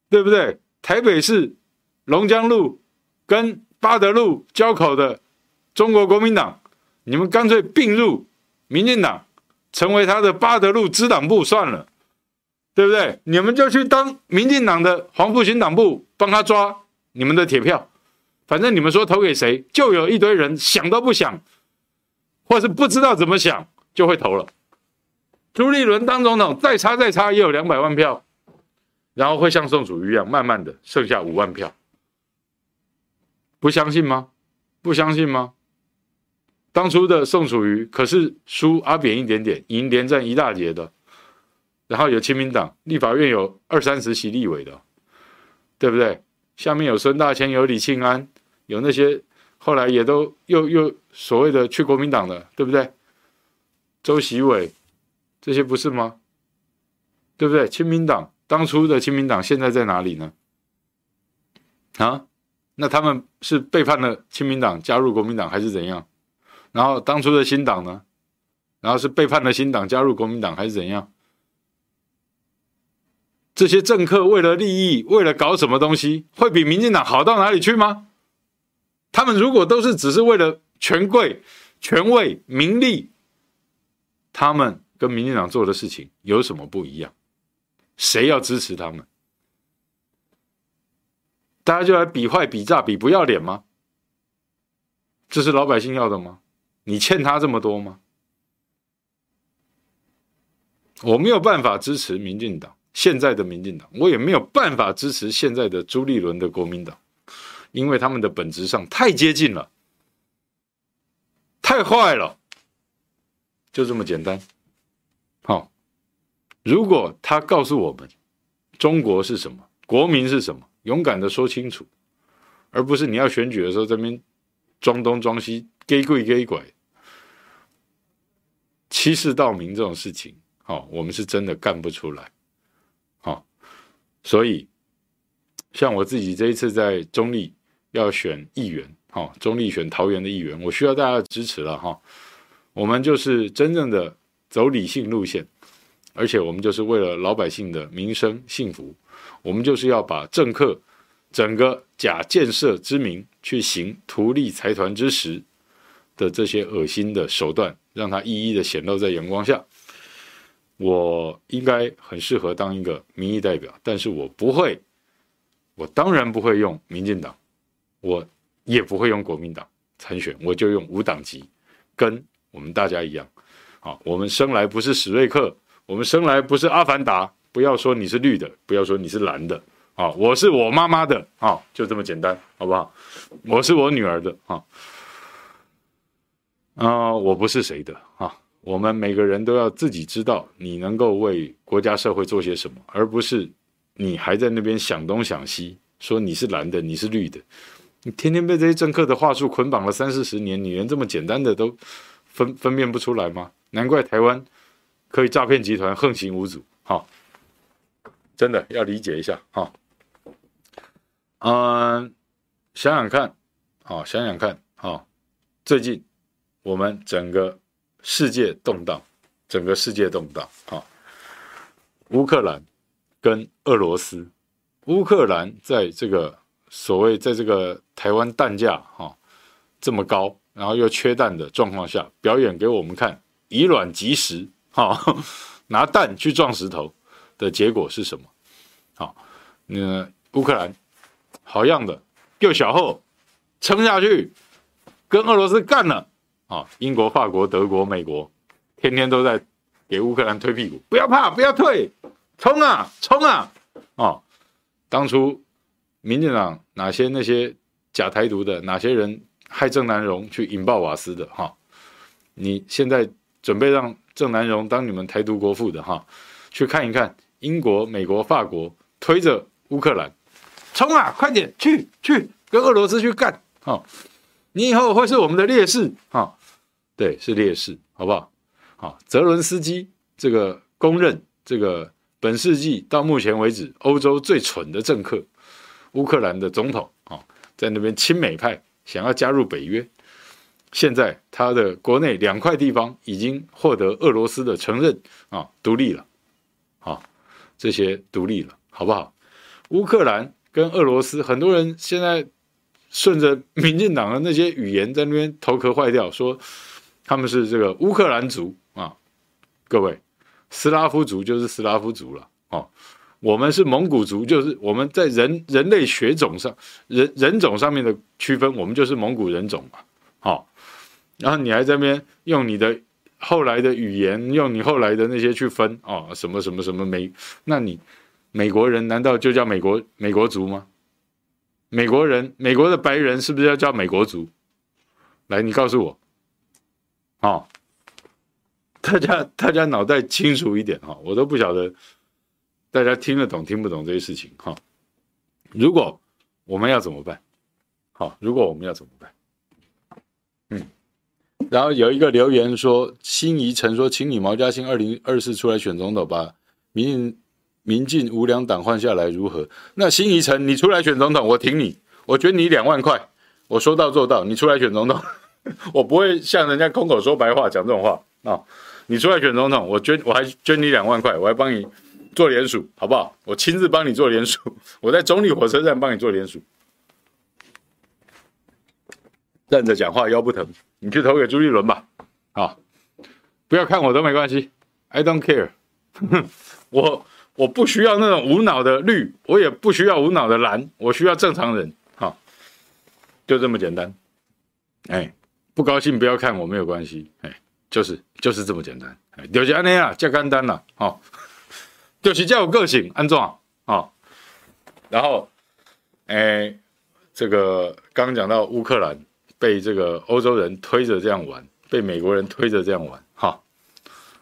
对不对？台北市龙江路跟八德路交口的中国国民党，你们干脆并入民进党，成为他的八德路支党部算了，对不对？你们就去当民进党的黄复兴党部，帮他抓你们的铁票。反正你们说投给谁，就有一堆人想都不想，或是不知道怎么想。就会投了。朱立伦当总统，再差再差也有两百万票，然后会像宋楚瑜一样，慢慢的剩下五万票。不相信吗？不相信吗？当初的宋楚瑜可是输阿扁一点点，赢连战一大截的，然后有亲民党，立法院有二三十席立委的，对不对？下面有孙大千，有李庆安，有那些后来也都又又所谓的去国民党的，对不对？周习伟，这些不是吗？对不对？亲民党当初的亲民党现在在哪里呢？啊，那他们是背叛了亲民党，加入国民党，还是怎样？然后当初的新党呢？然后是背叛了新党，加入国民党还是怎样？这些政客为了利益，为了搞什么东西，会比民进党好到哪里去吗？他们如果都是只是为了权贵、权位、名利，他们跟民进党做的事情有什么不一样？谁要支持他们？大家就来比坏、比诈、比不要脸吗？这是老百姓要的吗？你欠他这么多吗？我没有办法支持民进党。现在的民进党，我也没有办法支持现在的朱立伦的国民党，因为他们的本质上太接近了，太坏了，就这么简单。好，如果他告诉我们中国是什么，国民是什么，勇敢的说清楚，而不是你要选举的时候这边装东装西，假鬼假怪，欺世盗名这种事情，好，我们是真的干不出来。好所以，像我自己这一次在中立要选议员，哈，中立选桃园的议员，我需要大家的支持了，哈。我们就是真正的走理性路线，而且我们就是为了老百姓的民生幸福，我们就是要把政客整个假建设之名去行图利财团之实的这些恶心的手段，让它一一的显露在阳光下。我应该很适合当一个民意代表，但是我不会，我当然不会用民进党，我也不会用国民党参选，我就用无党籍，跟我们大家一样，啊，我们生来不是史瑞克，我们生来不是阿凡达，不要说你是绿的，不要说你是蓝的，啊，我是我妈妈的，啊，就这么简单，好不好？我是我女儿的，啊，啊，我不是谁的，啊。我们每个人都要自己知道，你能够为国家社会做些什么，而不是你还在那边想东想西，说你是蓝的，你是绿的，你天天被这些政客的话术捆绑了三四十年，你连这么简单的都分分辨不出来吗？难怪台湾可以诈骗集团横行无阻，哈，真的要理解一下，哈，嗯，想想看，啊，想想看，啊，最近我们整个。世界动荡，整个世界动荡啊！乌克兰跟俄罗斯，乌克兰在这个所谓在这个台湾弹价哈这么高，然后又缺弹的状况下，表演给我们看，以卵击石哈，拿弹去撞石头的结果是什么？好，那乌克兰好样的，又小后撑下去，跟俄罗斯干了。啊！英国、法国、德国、美国，天天都在给乌克兰推屁股，不要怕，不要退，冲啊，冲啊！哦，当初民进党哪些那些假台独的，哪些人害郑南榕去引爆瓦斯的？哈、哦，你现在准备让郑南榕当你们台独国父的？哈、哦，去看一看英国、美国、法国推着乌克兰，冲啊，快点去去跟俄罗斯去干！哦你以后会是我们的烈士啊，对，是烈士，好不好？好，泽伦斯基这个公认这个本世纪到目前为止欧洲最蠢的政客，乌克兰的总统啊，在那边亲美派，想要加入北约，现在他的国内两块地方已经获得俄罗斯的承认啊，独立了，啊，这些独立了，好不好？乌克兰跟俄罗斯，很多人现在。顺着民进党的那些语言在那边头壳坏掉，说他们是这个乌克兰族啊，各位，斯拉夫族就是斯拉夫族了哦，我们是蒙古族，就是我们在人人类血种上人人种上面的区分，我们就是蒙古人种嘛，好，然后你还在那边用你的后来的语言，用你后来的那些去分哦，什么什么什么美，那你美国人难道就叫美国美国族吗？美国人，美国的白人是不是要叫美国族？来，你告诉我，哦，大家大家脑袋清楚一点哈，我都不晓得大家听得懂听不懂这些事情哈。如果我们要怎么办？好，如果我们要怎么办？嗯，然后有一个留言说，辛怡晨说，请你毛家兴二零二四出来选总统吧，民。民进无良党换下来如何？那辛怡晨，你出来选总统，我挺你，我捐你两万块，我说到做到，你出来选总统，我不会像人家空口说白话讲这种话啊、你出来选总统，我捐我还捐你两万块，我还帮你做联署，好不好？我亲自帮你做联署，我在中坜火车站帮你做联署。站着讲话腰不疼，你去投给朱立伦吧。啊、哦，不要看我都没关系，I don't care。我我不需要那种无脑的绿，我也不需要无脑的蓝，我需要正常人。好、就这么简单。哎，不高兴不要看我没有关系。哎，就是就是这么简单。就是安尼啊，这简单。了。好，就是这有个性，安怎？啊，然后，哎，这个刚刚讲到乌克兰。被这个欧洲人推着这样玩，被美国人推着这样玩，哈，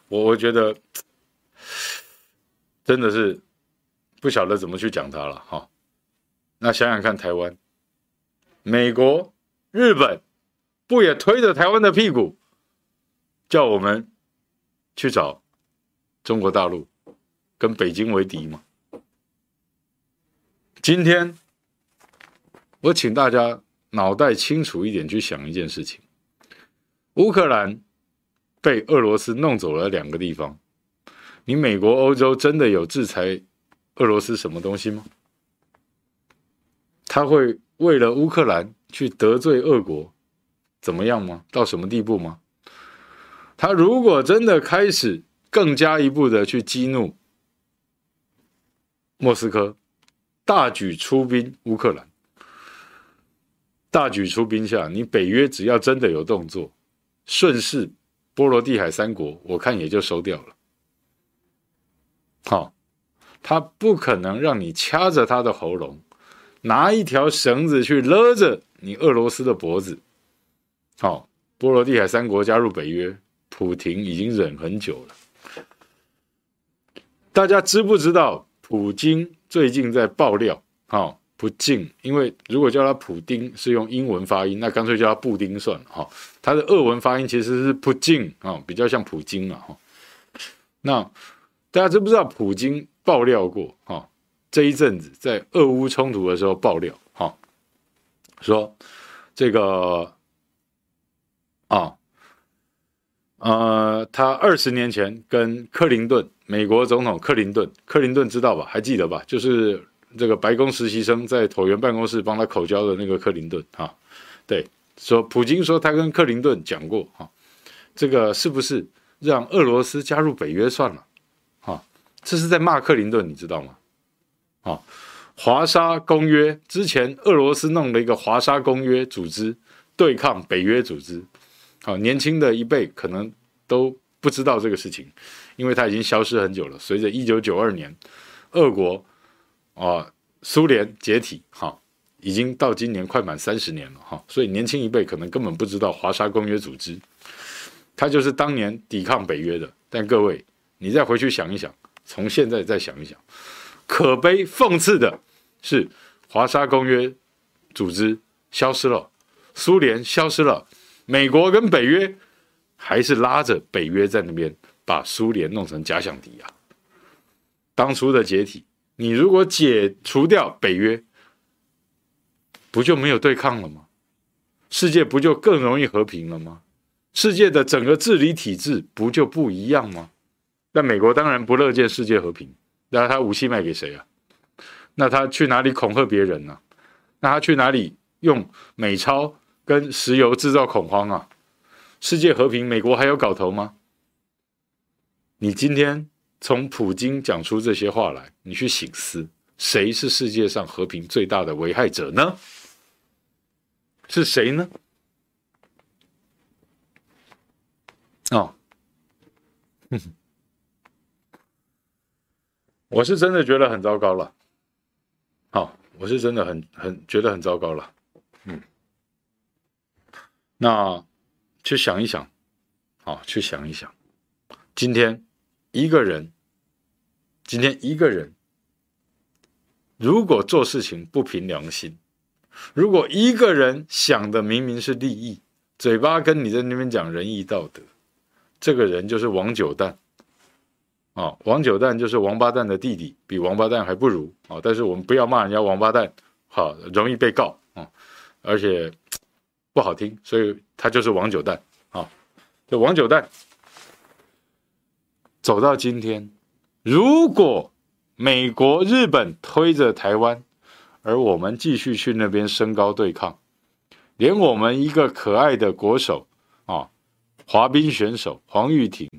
我我觉得真的是不晓得怎么去讲他了，哈。那想想看，台湾、美国、日本不也推着台湾的屁股，叫我们去找中国大陆跟北京为敌吗？今天我请大家。脑袋清楚一点，去想一件事情：乌克兰被俄罗斯弄走了两个地方，你美国、欧洲真的有制裁俄罗斯什么东西吗？他会为了乌克兰去得罪俄国，怎么样吗？到什么地步吗？他如果真的开始更加一步的去激怒莫斯科，大举出兵乌克兰。大举出兵下，你北约只要真的有动作，顺势波罗的海三国，我看也就收掉了。好，他不可能让你掐着他的喉咙，拿一条绳子去勒着你俄罗斯的脖子。好，波罗的海三国加入北约，普廷已经忍很久了。大家知不知道？普京最近在爆料，好。不敬，因为如果叫他普丁是用英文发音，那干脆叫他布丁算了哈。他的俄文发音其实是普京啊，比较像普京了哈。那大家知不知道普京爆料过哈？这一阵子在俄乌冲突的时候爆料哈，说这个啊呃，他二十年前跟克林顿美国总统克林顿，克林顿知道吧？还记得吧？就是。这个白宫实习生在椭圆办公室帮他口交的那个克林顿哈，对，说普京说他跟克林顿讲过哈，这个是不是让俄罗斯加入北约算了？哈，这是在骂克林顿，你知道吗？啊，华沙公约之前俄罗斯弄了一个华沙公约组织对抗北约组织，好，年轻的一辈可能都不知道这个事情，因为它已经消失很久了。随着一九九二年俄国。啊，苏联解体，哈，已经到今年快满三十年了，哈，所以年轻一辈可能根本不知道华沙公约组织，它就是当年抵抗北约的。但各位，你再回去想一想，从现在再想一想，可悲讽刺的是，华沙公约组织消失了，苏联消失了，美国跟北约还是拉着北约在那边把苏联弄成假想敌啊，当初的解体。你如果解除掉北约，不就没有对抗了吗？世界不就更容易和平了吗？世界的整个治理体制不就不一样吗？那美国当然不乐见世界和平，那他武器卖给谁啊？那他去哪里恐吓别人呢？那他去哪里用美钞跟石油制造恐慌啊？世界和平，美国还有搞头吗？你今天。从普京讲出这些话来，你去醒思，谁是世界上和平最大的危害者呢？是谁呢？哦，哼哼，我是真的觉得很糟糕了。好，哦，我是真的很很觉得很糟糕了。那去想一想，好，去想一想，今天一个人。今天一个人，如果做事情不凭良心，如果一个人想的明明是利益，嘴巴跟你在那边讲仁义道德，这个人就是王九蛋啊！王九蛋就是王八蛋的弟弟，比王八蛋还不如啊！但是我们不要骂人家王八蛋，好容易被告啊！而且不好听，所以他就是王九蛋啊，这王九蛋走到今天，如果美国、日本推着台湾，而我们继续去那边升高对抗，连我们一个可爱的国手啊，滑冰选手黄玉婷，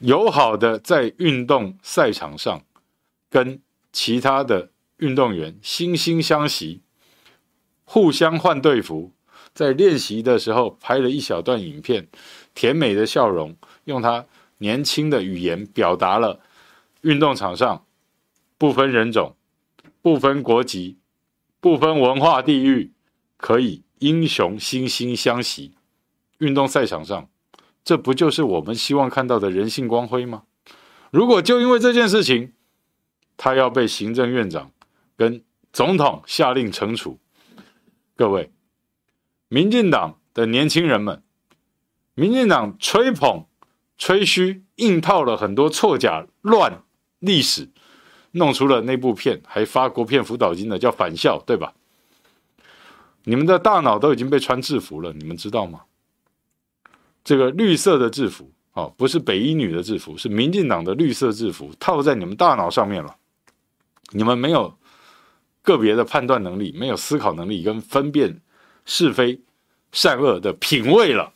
友好的在运动赛场上跟其他的运动员惺惺相惜，互相换队服，在练习的时候拍了一小段影片，甜美的笑容，用他年轻的语言表达了运动场上不分人种。不分国籍，不分文化地域，可以英雄惺惺相惜。运动赛场上，这不就是我们希望看到的人性光辉吗？如果就因为这件事情，他要被行政院长跟总统下令惩处，各位，民进党的年轻人们，民进党吹捧、吹嘘、硬套了很多错假乱历史。弄出了那部片，还发国片辅导金的，叫返校，对吧？你们的大脑都已经被穿制服了，你们知道吗？这个绿色的制服，哦，不是北一女的制服，是民进党的绿色制服，套在你们大脑上面了。你们没有个别的判断能力，没有思考能力跟分辨是非善恶的品味了。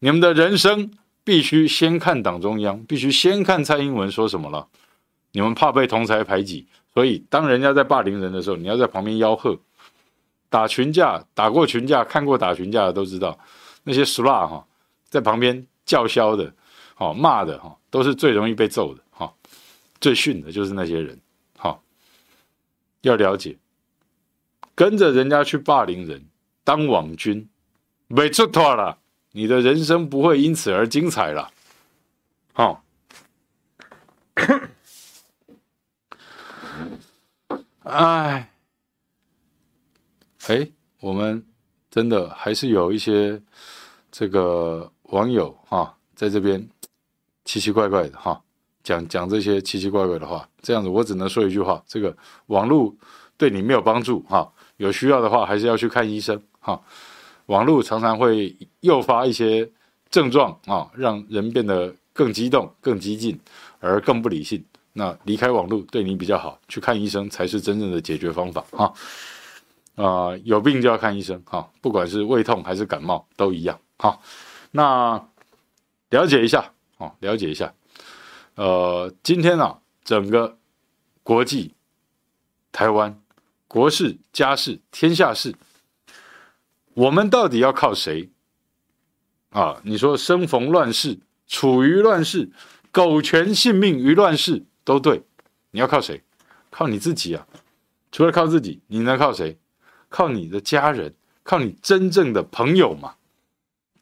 你们的人生必须先看党中央，必须先看蔡英文说什么了。你们怕被同侪排挤，所以当人家在霸凌人的时候，你要在旁边吆喝。打群架，打过群架，看过打群架的都知道，那些俗辣哈，在旁边叫嚣的，好骂的哈，都是最容易被揍的哈，最逊的就是那些人。要了解，跟着人家去霸凌人，当网军，没出头了，你的人生不会因此而精彩了。好。哎，哎，我们真的还是有一些这个网友哈，在这边奇奇怪怪的哈，讲讲这些奇奇怪怪的话。这样子，我只能说一句话：这个网络对你没有帮助哈。有需要的话，还是要去看医生哈。网络常常会诱发一些症状啊，让人变得更激动、更激进，而更不理性。那离开网络对你比较好，去看医生才是真正的解决方法哈。啊、有病就要看医生哈，不管是胃痛还是感冒都一样哈。那了解一下哦，了解一下。呃，今天啊，整个国际、台湾、国事、家事、天下事，我们到底要靠谁啊？你说生逢乱世，处于乱世，苟全性命于乱世。都对，你要靠谁？靠你自己啊！除了靠自己，你能靠谁？靠你的家人，靠你真正的朋友嘛！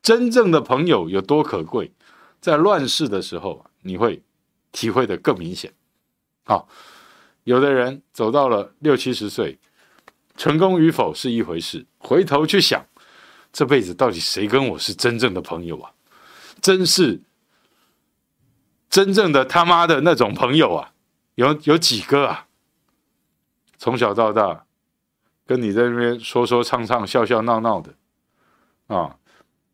真正的朋友有多可贵，在乱世的时候，你会体会的更明显。好，有的人走到了六七十岁，成功与否是一回事，回头去想，这辈子到底谁跟我是真正的朋友啊？真是。真正的他妈的那种朋友啊，有有几个啊？从小到大，跟你在那边说说唱唱、笑笑闹闹的，啊，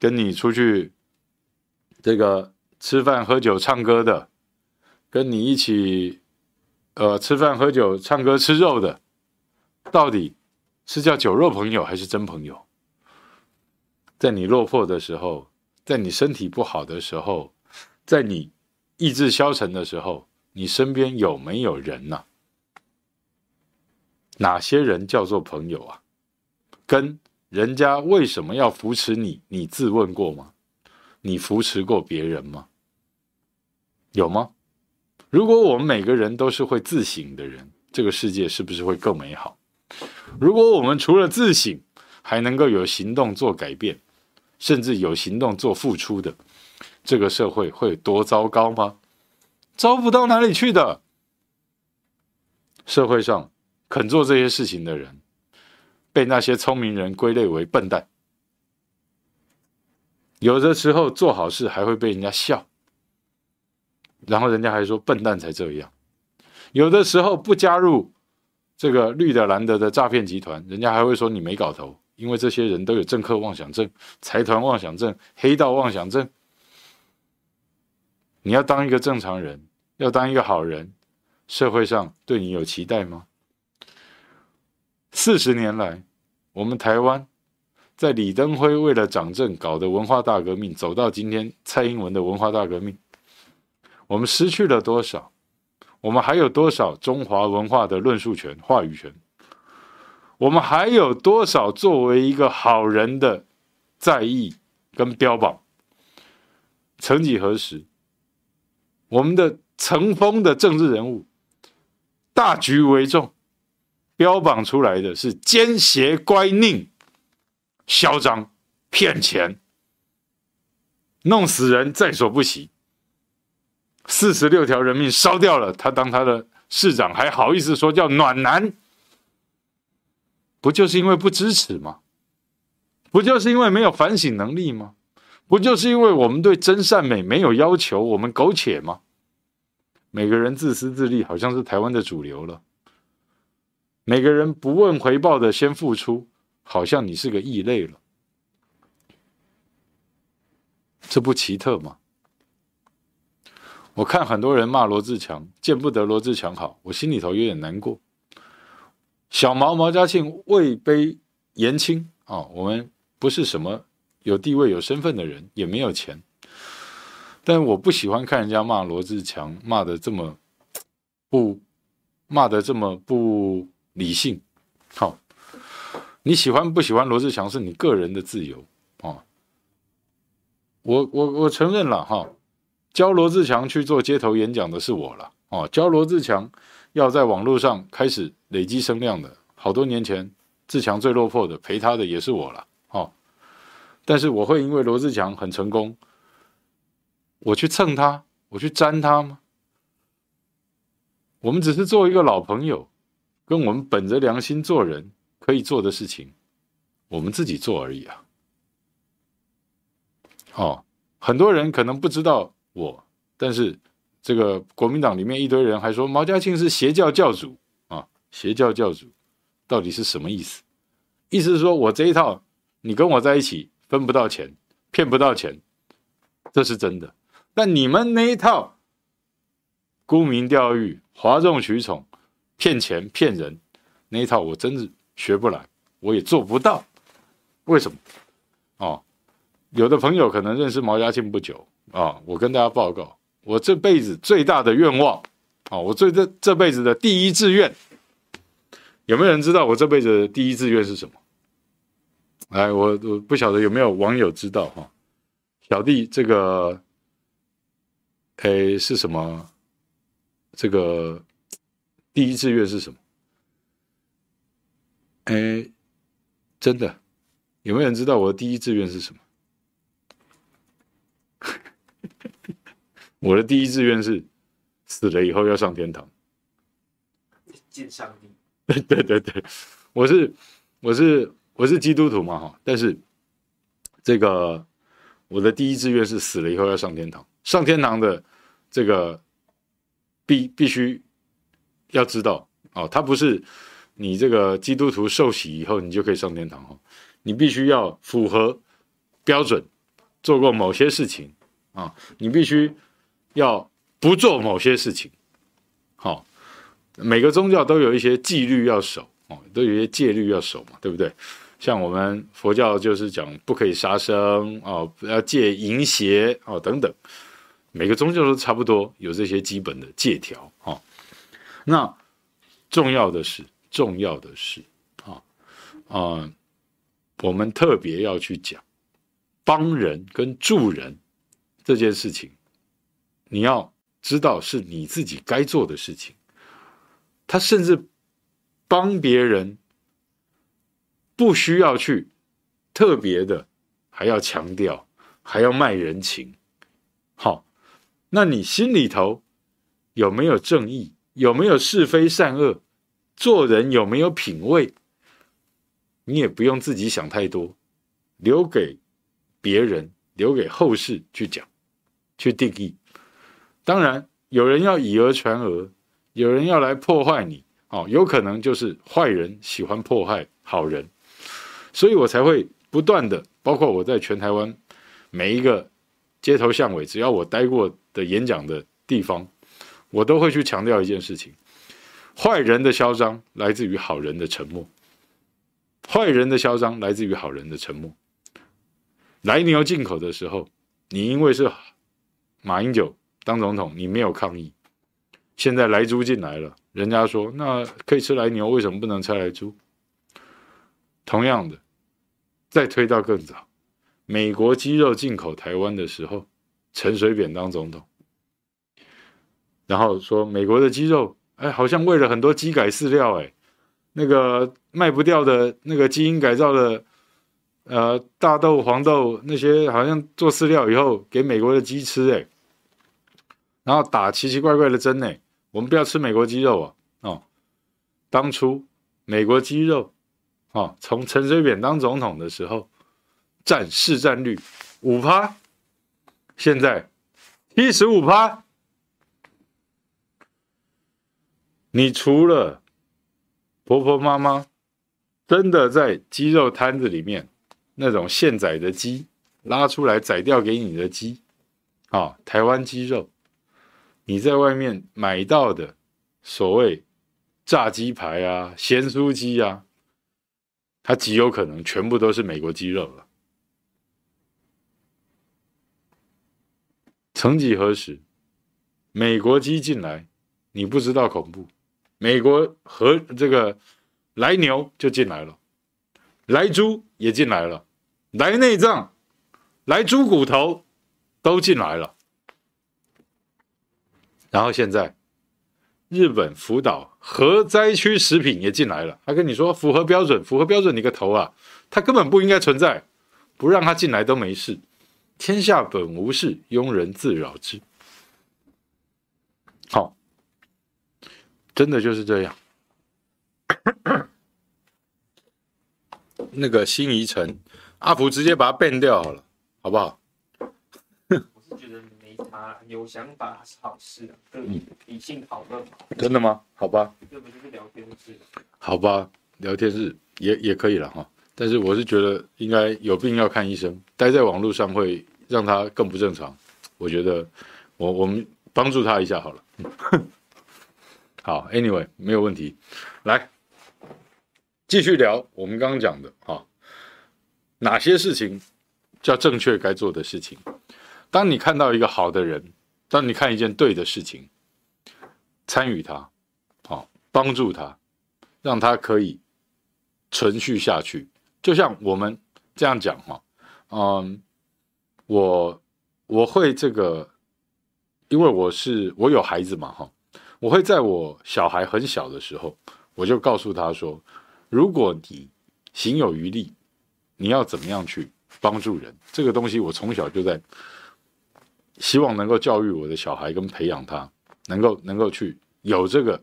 跟你出去这个吃饭喝酒唱歌的，跟你一起呃吃饭喝酒唱歌吃肉的，到底是叫酒肉朋友还是真朋友？在你落魄的时候，在你身体不好的时候，在你。意志消沉的时候，你身边有没有人呢、哪些人叫做朋友啊？跟人家为什么要扶持你？你自问过吗？你扶持过别人吗？有吗？如果我们每个人都是会自省的人，这个世界是不是会更美好？如果我们除了自省，还能够有行动做改变，甚至有行动做付出的？这个社会会多糟糕吗？糟不到哪里去的。社会上肯做这些事情的人，被那些聪明人归类为笨蛋。有的时候做好事还会被人家笑，然后人家还说笨蛋才这样。有的时候不加入这个绿的蓝的的诈骗集团，人家还会说你没搞头。因为这些人都有政客妄想症、财团妄想症、黑道妄想症。你要当一个正常人，要当一个好人，社会上对你有期待吗？四十年来，我们台湾在李登辉为了掌政搞的文化大革命，走到今天蔡英文的文化大革命，我们失去了多少？我们还有多少中华文化的论述权、话语权？我们还有多少作为一个好人的在意跟标榜？曾几何时，我们的成风的政治人物，大局为重，标榜出来的是奸邪乖佞、嚣张、骗钱、弄死人在所不惜。四十六条人命烧掉了，他当他的市长还好意思说叫暖男？不就是因为不支持吗？不就是因为没有反省能力吗？不就是因为我们对真善美没有要求，我们苟且吗？每个人自私自利，好像是台湾的主流了。每个人不问回报的先付出，好像你是个异类了。这不奇特吗？我看很多人骂罗志强，见不得罗志强好，我心里头有点难过。小毛毛家庆位卑言轻啊，我们不是什么有地位有身份的人，也没有钱，但我不喜欢看人家骂罗志强，骂的这么不，骂的这么不理性。好，你喜欢不喜欢罗志强是你个人的自由啊。我我我承认了哈，教罗志强去做街头演讲的是我了哦，教罗志强。要在网络上开始累积声量的，好多年前志强最落魄的陪他的也是我了，哦。但是我会因为罗志强很成功，我去蹭他，我去沾他吗？我们只是做一个老朋友，跟我们本着良心做人可以做的事情，我们自己做而已啊。哦，很多人可能不知道我，但是。这个国民党里面一堆人还说毛家庆是邪教教主啊，邪教教主到底是什么意思？意思是说我这一套你跟我在一起分不到钱，骗不到钱，这是真的。但你们那一套沽名钓誉、哗众取宠、骗钱骗人那一套，我真是学不来，我也做不到。为什么？哦，有的朋友可能认识毛家庆不久啊，我跟大家报告。我这辈子最大的愿望，啊，我最这这辈子的第一志愿，有没有人知道我这辈子的第一志愿是什么？来，我我不晓得有没有网友知道哈，小弟这个，哎，是什么？这个第一志愿是什么？哎，真的，有没有人知道我的第一志愿是什么？我的第一志愿是死了以后要上天堂，见上帝。对对对对，我是我是我是基督徒嘛哈，但是这个我的第一志愿是死了以后要上天堂。上天堂的这个必必须要知道哦，他不是你这个基督徒受洗以后你就可以上天堂哦，你必须要符合标准，做过某些事情啊，你必须。要不做某些事情，好，每个宗教都有一些纪律要守，哦，都有一些戒律要守嘛，对不对？像我们佛教就是讲不可以杀生，哦，要戒淫邪，哦，等等，每个宗教都差不多有这些基本的戒条，哦。那重要的是，重要的是，啊，啊，我们特别要去讲帮人跟助人这件事情。你要知道是你自己该做的事情，他甚至帮别人不需要去特别的，还要强调，还要卖人情。好，那你心里头有没有正义？有没有是非善恶？做人有没有品味？你也不用自己想太多，留给别人，留给后世去讲，去定义。当然，有人要以讹传讹，有人要来破坏你，哦，有可能就是坏人喜欢破坏好人，所以我才会不断的，包括我在全台湾每一个街头巷尾，只要我待过的演讲的地方，我都会去强调一件事情：坏人的嚣张来自于好人的沉默，坏人的嚣张来自于好人的沉默。来牛进口的时候，你因为是马英九当总统，你没有抗议。现在莱猪进来了，人家说那可以吃莱牛，为什么不能吃莱猪？同样的，再推到更早，美国鸡肉进口台湾的时候，陈水扁当总统，然后说美国的鸡肉，哎，好像喂了很多鸡改饲料，哎，那个卖不掉的那个基因改造的，呃，大豆、黄豆那些，好像做饲料以后给美国的鸡吃，哎，然后打奇奇怪怪的针，呢，我们不要吃美国鸡肉啊，哦，当初美国鸡肉。哦，从陈水扁当总统的时候，占市占率五趴，现在七十五趴。你除了婆婆妈妈真的在鸡肉摊子里面那种现宰的鸡拉出来宰掉给你的鸡，啊、哦，台湾鸡肉，你在外面买到的所谓炸鸡排啊、咸酥鸡啊。它极有可能全部都是美国鸡肉了。曾几何时，美国鸡进来，你不知道恐怖；美国和这个来牛就进来了，来猪也进来了，来内脏、来猪骨头都进来了。然后现在。日本福岛核灾区食品也进来了，他跟你说符合标准，符合标准你个头啊！他根本不应该存在，不让他进来都没事。天下本无事，庸人自扰之。好，真的就是这样。那个新宜城阿福直接把它变掉好了，好不好？啊，有想法是好事啊，嗯，理性讨论嘛。真的吗？好吧。这不就是聊天室？好吧，聊天室也也可以了哈。但是我是觉得应该有病要看医生，待在网络上会让他更不正常。我觉得我我们帮助他一下好了。好，Anyway，没有问题。来，继续聊我们刚刚讲的哈，哪些事情叫正确该做的事情？当你看到一个好的人，当你看一件对的事情，参与他，好，帮助他，让他可以存续下去。就像我们这样讲哈，嗯，我我会这个，因为我是我有孩子嘛哈，我会在我小孩很小的时候，我就告诉他说，如果你行有余力，你要怎么样去帮助人？这个东西我从小就在。希望能够教育我的小孩跟培养他，能够能够去有这个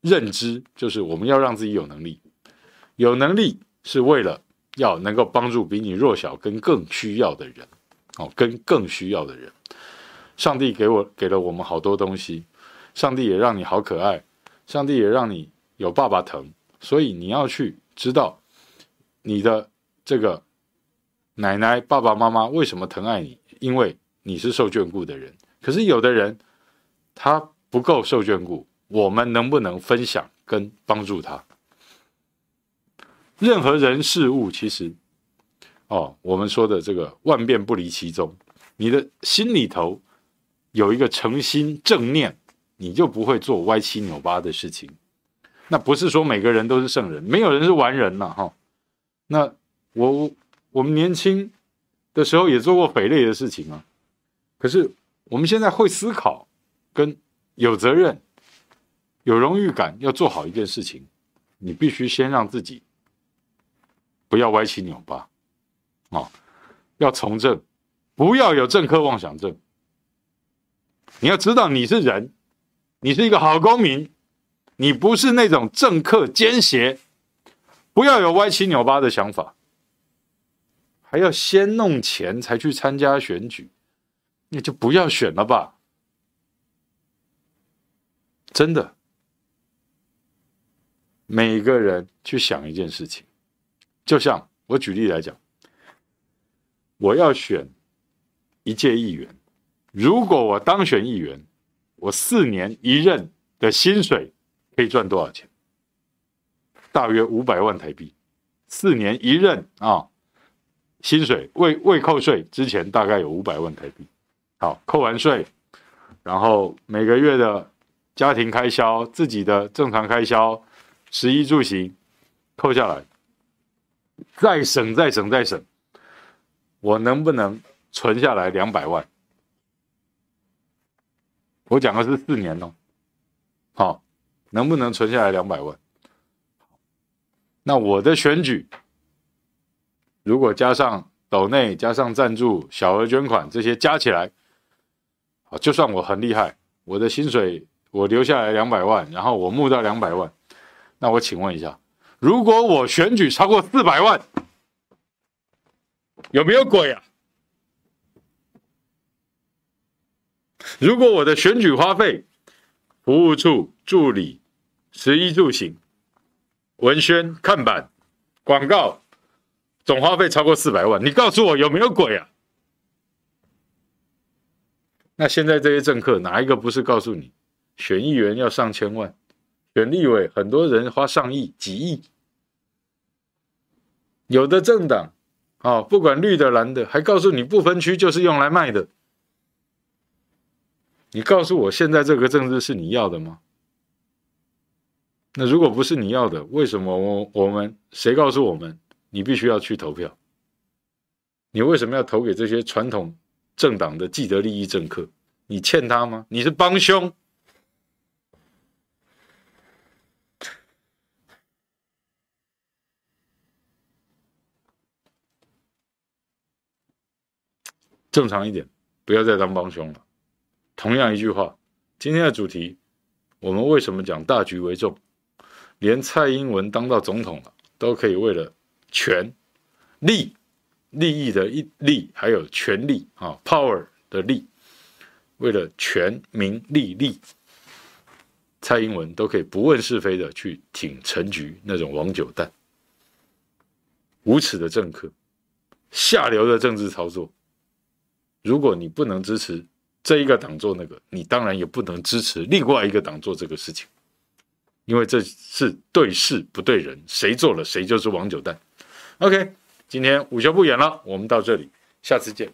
认知，就是我们要让自己有能力，有能力是为了要能够帮助比你弱小跟更需要的人，哦，跟更需要的人。上帝给我给了我们好多东西，上帝也让你好可爱，上帝也让你有爸爸疼，所以你要去知道你的这个奶奶、爸爸妈妈为什么疼爱你，因为。你是受眷顾的人，可是有的人他不够受眷顾，我们能不能分享跟帮助他？任何人事物其实，哦，我们说的这个万变不离其宗，你的心里头有一个诚心正念，你就不会做歪七扭八的事情。那不是说每个人都是圣人，没有人是完人呐，哈。那我我们年轻的时候也做过匪类的事情啊。可是我们现在会思考，跟有责任、有荣誉感，要做好一件事情，你必须先让自己不要歪七扭八，哦，要从政，不要有政客妄想症。你要知道你是人，你是一个好公民，你不是那种政客奸邪，不要有歪七扭八的想法，还要先弄钱才去参加选举。那就不要选了吧，真的。每个人去想一件事情，就像我举例来讲，我要选一届议员，如果我当选议员，我四年一任的薪水可以赚多少钱？大约五百万台币。四年一任啊，薪水未未扣税之前大概有五百万台币。好，扣完税，然后每个月的家庭开销、自己的正常开销、食衣住行扣下来，再省再省再省，我能不能存下来两百万？我讲的是四年哦，好，能不能存下来两百万？那我的选举，如果加上斗内、加上赞助、小额捐款这些加起来，就算我很厉害，我的薪水我留下来两百万，然后我募到两百万，那我请问一下，如果我选举超过四百万，有没有鬼啊？如果我的选举花费、服务处助理、食衣住行、文宣、看板、广告总花费超过四百万，你告诉我有没有鬼啊？那现在这些政客哪一个不是告诉你，选议员要上千万，选立委很多人花上亿、几亿，有的政党啊，不管绿的蓝的，还告诉你不分区就是用来卖的。你告诉我，现在这个政治是你要的吗？那如果不是你要的，为什么我我们谁告诉我们你必须要去投票？你为什么要投给这些传统政党的既得利益政客？你欠他吗？你是帮凶？正常一点，不要再当帮凶了。同样一句话，今天的主题，我们为什么讲大局为重？连蔡英文当到总统了，都可以为了权、利、利益的利，还有权力啊，power 的利，为了权、名、利、利，蔡英文都可以不问是非的去挺陈菊那种王九蛋，无耻的政客，下流的政治操作。如果你不能支持。这一个党做那个，你当然也不能支持另外一个党做这个事情，因为这是对事不对人，谁做了谁就是王九蛋。OK，今天午休不远了，我们到这里，下次见。